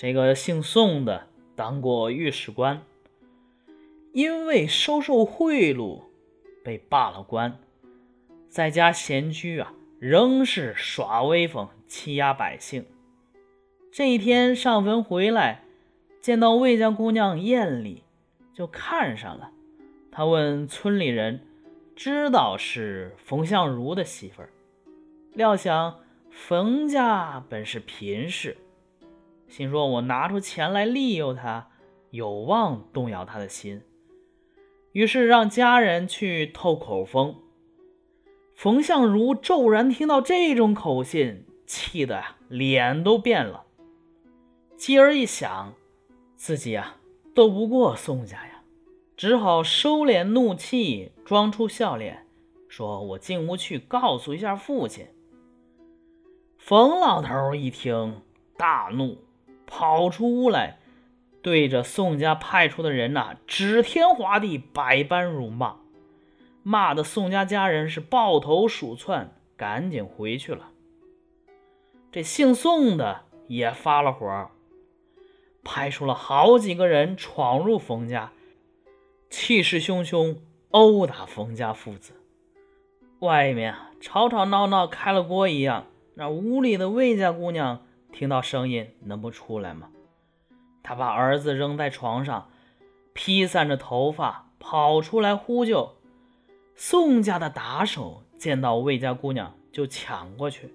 这个姓宋的当过御史官，因为收受贿赂被罢了官，在家闲居啊，仍是耍威风，欺压百姓。这一天上坟回来，见到魏家姑娘艳丽，就看上了。他问村里人，知道是冯相如的媳妇儿，料想冯家本是贫士。心说：“我拿出钱来利诱他，有望动摇他的心。”于是让家人去透口风。冯相如骤然听到这种口信，气得呀脸都变了。继而一想，自己啊斗不过宋家呀，只好收敛怒气，装出笑脸，说：“我进屋去告诉一下父亲。”冯老头一听，大怒。跑出屋来，对着宋家派出的人呐，指天划地，百般辱骂，骂的宋家家人是抱头鼠窜，赶紧回去了。这姓宋的也发了火，派出了好几个人闯入冯家，气势汹汹殴打冯家父子。外面啊，吵吵闹闹，开了锅一样。那屋里的魏家姑娘。听到声音能不出来吗？他把儿子扔在床上，披散着头发跑出来呼救。宋家的打手见到魏家姑娘就抢过去，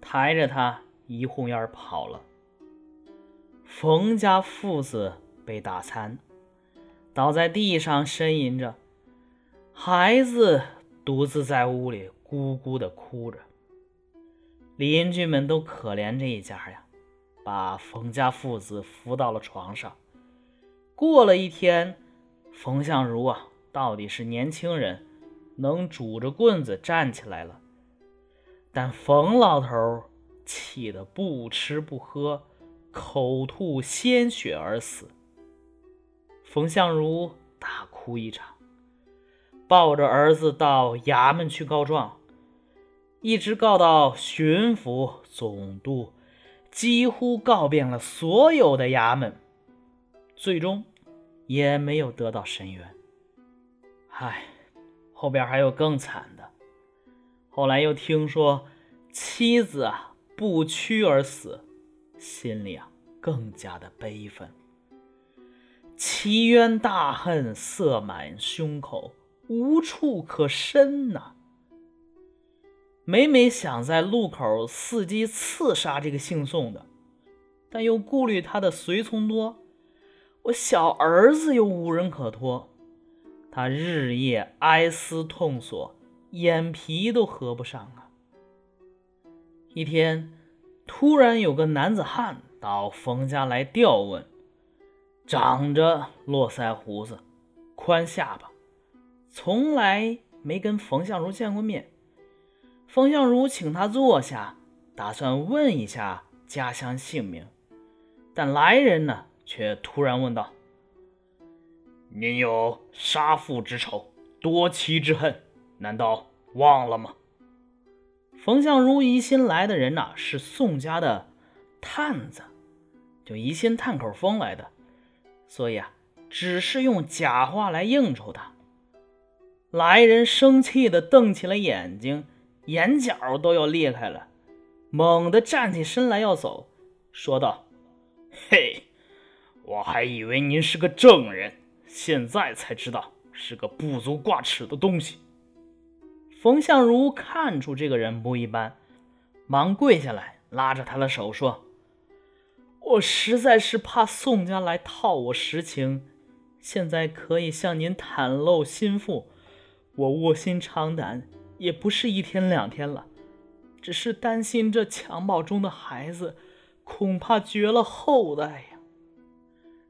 抬着她一哄烟跑了。冯家父子被打残，倒在地上呻吟着，孩子独自在屋里咕咕地哭着。邻居们都可怜这一家呀，把冯家父子扶到了床上。过了一天，冯相如啊，到底是年轻人，能拄着棍子站起来了。但冯老头气得不吃不喝，口吐鲜血而死。冯相如大哭一场，抱着儿子到衙门去告状。一直告到巡抚、总督，几乎告遍了所有的衙门，最终也没有得到伸冤。唉，后边还有更惨的。后来又听说妻子啊不屈而死，心里啊更加的悲愤，其冤大恨塞满胸口，无处可伸呐。每每想在路口伺机刺杀这个姓宋的，但又顾虑他的随从多，我小儿子又无人可托，他日夜哀思痛索，眼皮都合不上啊。一天，突然有个男子汉到冯家来调问，长着络腮胡子，宽下巴，从来没跟冯相如见过面。冯相如请他坐下，打算问一下家乡姓名，但来人呢却突然问道：“您有杀父之仇，夺妻之恨，难道忘了吗？”冯相如疑心来的人呐是宋家的探子，就疑心探口风来的，所以啊，只是用假话来应酬他。来人生气的瞪起了眼睛。眼角都要裂开了，猛地站起身来要走，说道：“嘿，我还以为您是个正人，现在才知道是个不足挂齿的东西。”冯相如看出这个人不一般，忙跪下来拉着他的手说：“我实在是怕宋家来套我实情，现在可以向您袒露心腹，我卧薪尝胆。”也不是一天两天了，只是担心这襁褓中的孩子，恐怕绝了后代呀。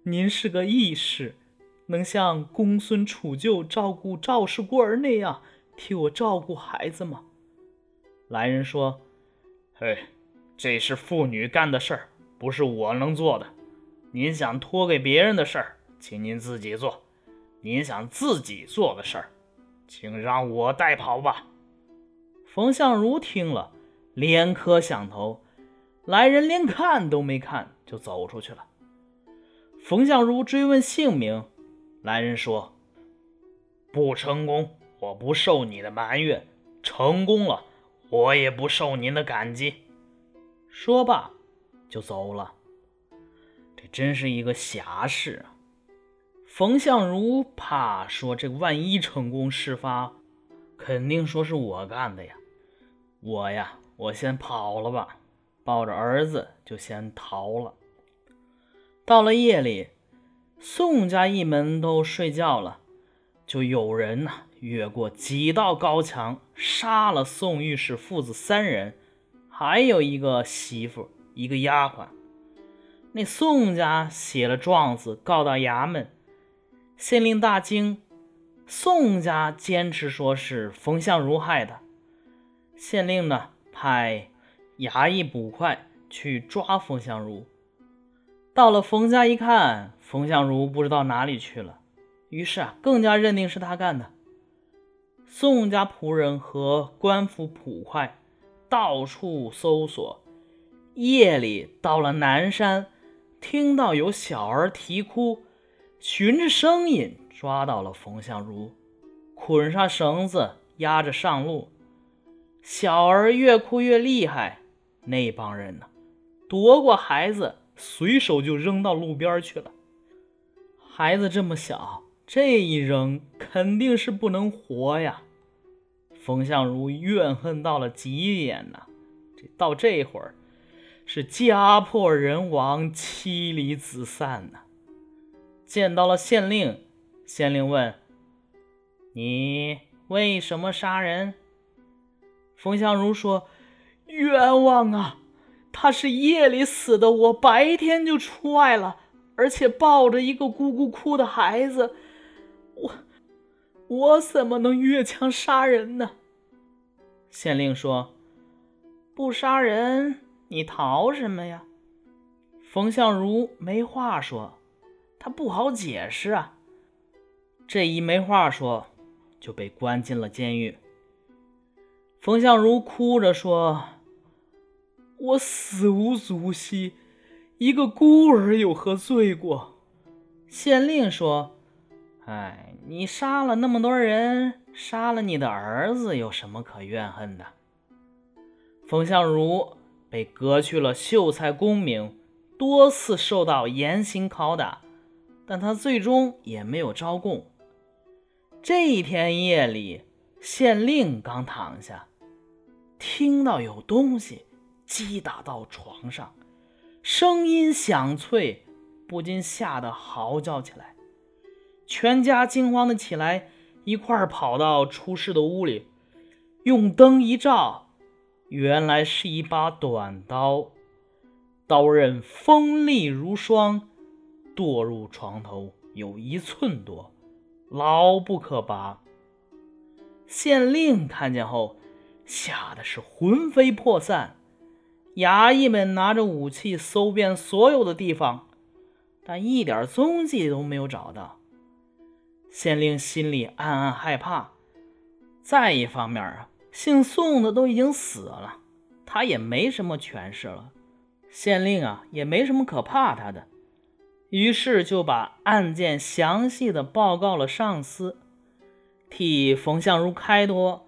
您是个义士，能像公孙杵臼照顾赵氏孤儿那样替我照顾孩子吗？来人说：“嘿，这是妇女干的事儿，不是我能做的。您想托给别人的事儿，请您自己做；您想自己做的事儿，请让我代跑吧。”冯相如听了，连磕响头，来人连看都没看就走出去了。冯相如追问姓名，来人说：“不成功，我不受你的埋怨；成功了，我也不受您的感激。”说罢就走了。这真是一个侠士啊！冯相如怕说这万一成功事发，肯定说是我干的呀。我呀，我先跑了吧。抱着儿子就先逃了。到了夜里，宋家一门都睡觉了，就有人呐越过几道高墙，杀了宋御史父子三人，还有一个媳妇，一个丫鬟。那宋家写了状子告到衙门，县令大惊，宋家坚持说是冯相如害的。县令呢派。衙役捕快去抓冯相如，到了冯家一看，冯相如不知道哪里去了，于是啊，更加认定是他干的。宋家仆人和官府捕快到处搜索，夜里到了南山，听到有小儿啼哭，循着声音抓到了冯相如，捆上绳子押着上路。小儿越哭越厉害。那帮人呢，夺过孩子，随手就扔到路边去了。孩子这么小，这一扔肯定是不能活呀。冯相如怨恨到了极点呐，这到这会儿是家破人亡、妻离子散呐。见到了县令，县令问：“你为什么杀人？”冯相如说。冤枉啊！他是夜里死的，我白天就出外了，而且抱着一个咕咕哭的孩子，我我怎么能越墙杀人呢？县令说：“不杀人，你逃什么呀？”冯相如没话说，他不好解释啊。这一没话说，就被关进了监狱。冯相如哭着说。我死无足惜，一个孤儿有何罪过？县令说：“哎，你杀了那么多人，杀了你的儿子，有什么可怨恨的？”冯相如被革去了秀才功名，多次受到严刑拷打，但他最终也没有招供。这一天夜里，县令刚躺下，听到有东西。击打到床上，声音响脆，不禁吓得嚎叫起来。全家惊慌的起来，一块跑到出事的屋里，用灯一照，原来是一把短刀，刀刃锋利如霜，剁入床头有一寸多，牢不可拔。县令看见后，吓得是魂飞魄散。衙役们拿着武器搜遍所有的地方，但一点踪迹都没有找到。县令心里暗暗害怕。再一方面啊，姓宋的都已经死了，他也没什么权势了。县令啊，也没什么可怕他的，于是就把案件详细的报告了上司，替冯相如开脱。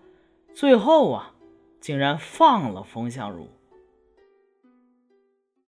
最后啊，竟然放了冯相如。